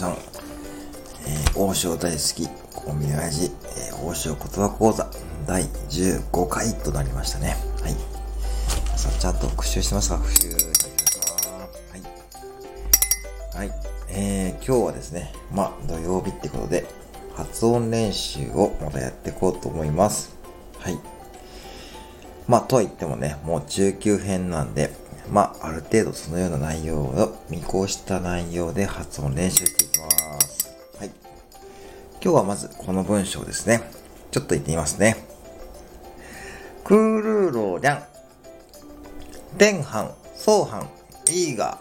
さん、えー、王将大好き、コンビニ親父、えー、王将言葉講座第15回となりましたね。はい。さあ、ちゃんと復習してますか？復習。はい。はい。えー、今日はですね、まあ、土曜日ってことで、発音練習をまたやっていこうと思います。はい。まあ、とは言ってもね、もう中級編なんで、まあ、ある程度そのような内容を見越した内容で発音練習していきます。はい。今日はまずこの文章ですね。ちょっと言ってみますね。クールーローリャン。天飯、ソーハン、イーガー。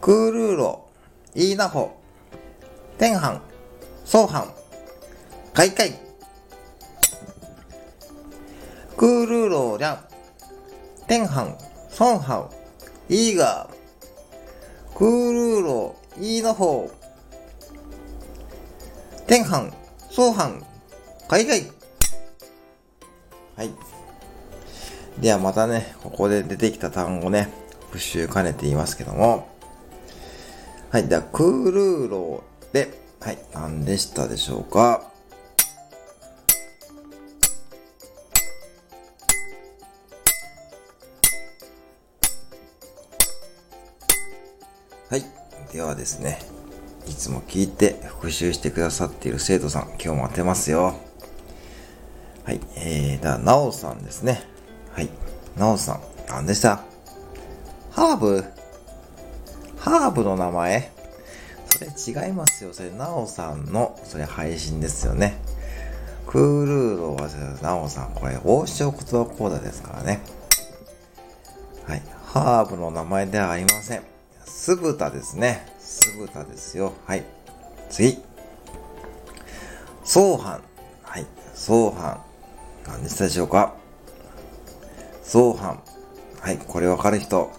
クールーロー、イーナホ。天飯、ソーハン、カイカイ。クールーローリャン。天飯、ソンハン、イーガー、クールーロー、イーノホー、天飯、ソーハン、海外。はい。ではまたね、ここで出てきた単語ね、復習兼ねて言いますけども。はい。では、クールーローで、はい、何でしたでしょうか？はい。ではですね、いつも聞いて復習してくださっている生徒さん、今日も当てますよ。はい。えー、だ、なおさんですね。はい。なおさん、何でした？ハーブ？ハーブの名前？それ違いますよ。それ、なおさんの、それ配信ですよね。クールーロは、なおさん、これ、王将言葉講座ですからね。はい。ハーブの名前ではありません。酢豚ですね。酢豚ですよ。はい。次。相反。はい。相反。何でしたでしょうか？相反。はい。これわかる人。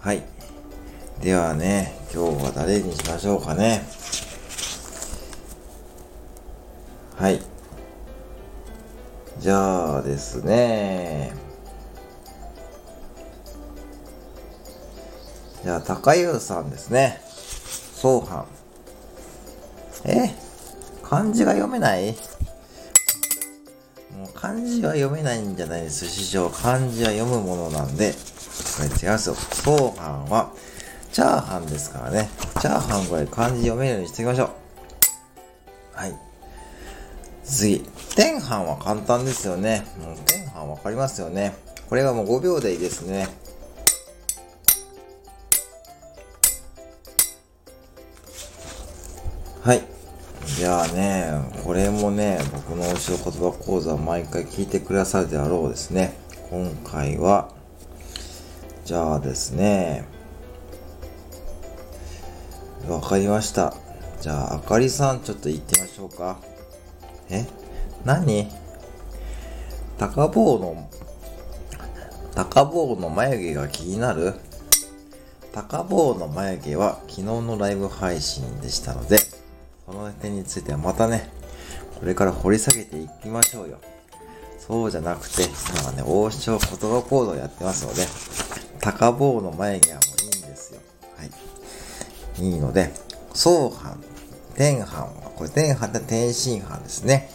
はい。ではね、今日は誰にしましょうかね。はい。じゃあですね。じゃあ、高優さんですね。相反。え？漢字が読めない？もう漢字は読めないんじゃないです。師匠。漢字は読むものなんで。これ違いますよ。相反は、チャーハンですからね。チャーハンこれ漢字読めるようにしておきましょう。はい。次。天飯は簡単ですよね。もう天飯わかりますよね。これがもう5秒でいいですね。はい。じゃあね、これもね、僕のお城言葉講座毎回聞いてくださるであろうですね。今回は、じゃあですね、わかりました。じゃあ、あかりさん、ちょっと行ってみましょうか。え？何？高坊の、高坊の眉毛が気になる？高坊の眉毛は昨日のライブ配信でしたので、その点についてはまたね、これから掘り下げていきましょうよ。そうじゃなくて、今はね、王将言葉講座をやってますので、高坊の眉毛はもういいんですよ。はい。いいので、相反、天反はこれ天飯で天津飯ですね。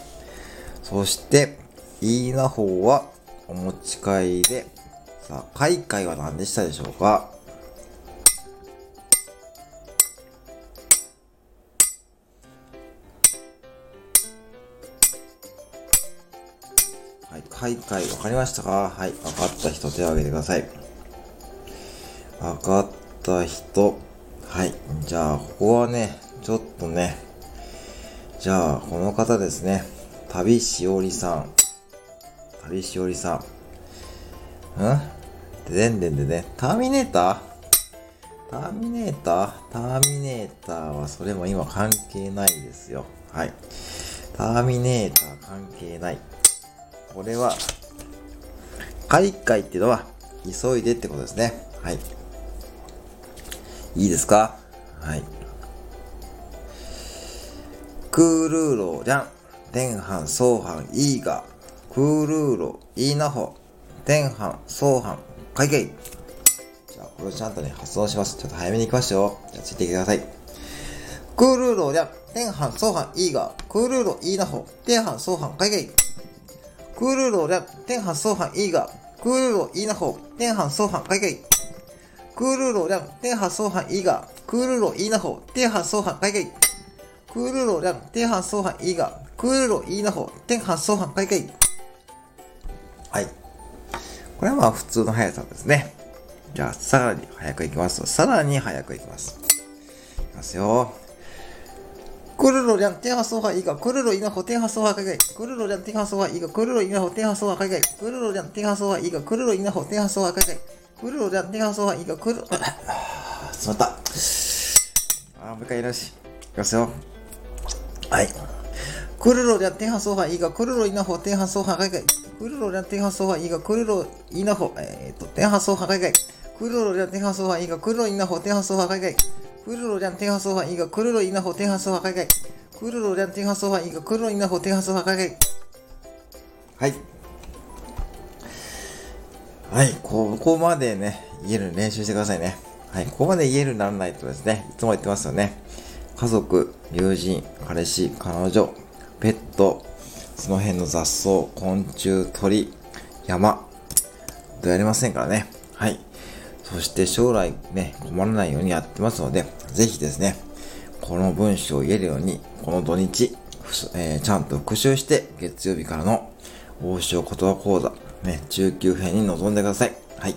そして、いいな方はお持ち帰りで、さあ、海外は何でしたでしょうか？はい、海外わかりましたか？はい、わかった人手を挙げてください。わかった人。はい、じゃあ、ここはね、ちょっとね、じゃあ、この方ですね。旅しおりさん。旅しおりさん。ん？でんでんでね。ターミネーター？ターミネーター？ターミネーターはそれも今関係ないですよ。はい。ターミネーター関係ない。これは、海外っていうのは、急いでってことですね。はい。いいですか？はい。クールーローじゃん。天半相反いいが、クールーロ、いいなほ、天半相反、海外。じゃあ、これをちゃんとね、発音します。ちょっと早めに行きましょう。じゃあ、ついてきてください。クールーローじゃ、天半相反いいが、クールーロ、いいなほ、天半相反、海外。クールーローじゃ、天半相反いいが、クールーロ、いいなほ、天半相反、海外。クールーローじゃ、天半相反いいが、クールーロ、いいなほ、天半相反、海外。クールロリャン、低発想班イガ、クールロイの方、低発想班カイカイ。はい。これはまあ普通の速さですね。じゃあ、さらに早くいきます。さらに早くいきます。いきますよ。クルロリャン、テンハソーハイガ、クルロイナホ、テンハソーハカイ、クルロリャン、テンハソーハイガ、クルロイナホ、テンハソーハカイ、クルロリャン、テンハソーハイガ、クルロイナホ、テンハソーハ海外、クルロリャン、テンハソーハイガ、クルロ、あ、しまった。あ、もう一回やるし。いきますよ。はい。クルロリャテハソハイがクルロイナホテハソハガイガイ。クルロリャテハソハイがクルロイナホ、えっ、と、テハソハガイガイ。クルロリャテハソハイがクルロイナホテハソハガイガイ。クルロリャテハソハイがクルロイナホテハソハガイガイ。クルロリャテハソハイがクルロイナホテハソハガイガイ。はい。はい、ここまでね、言える練習してくださいね。はい、ここまで言えるにならないとですね、いつも言ってますよね。家族、友人、彼氏、彼女、ペット、その辺の雑草、昆虫、鳥、山、とやりませんからね。はい。そして将来ね、困らないようにやってますので、ぜひですね、この文章を言えるように、この土日、えー、ちゃんと復習して、月曜日からの王将言葉講座、ね、中級編に臨んでください。はい。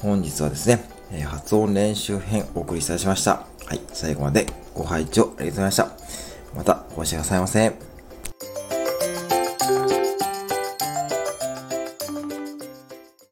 本日はですね、え、発音練習編お送りいたしました。はい。最後までご拝聴ありがとうございました。またお越しくださいませ。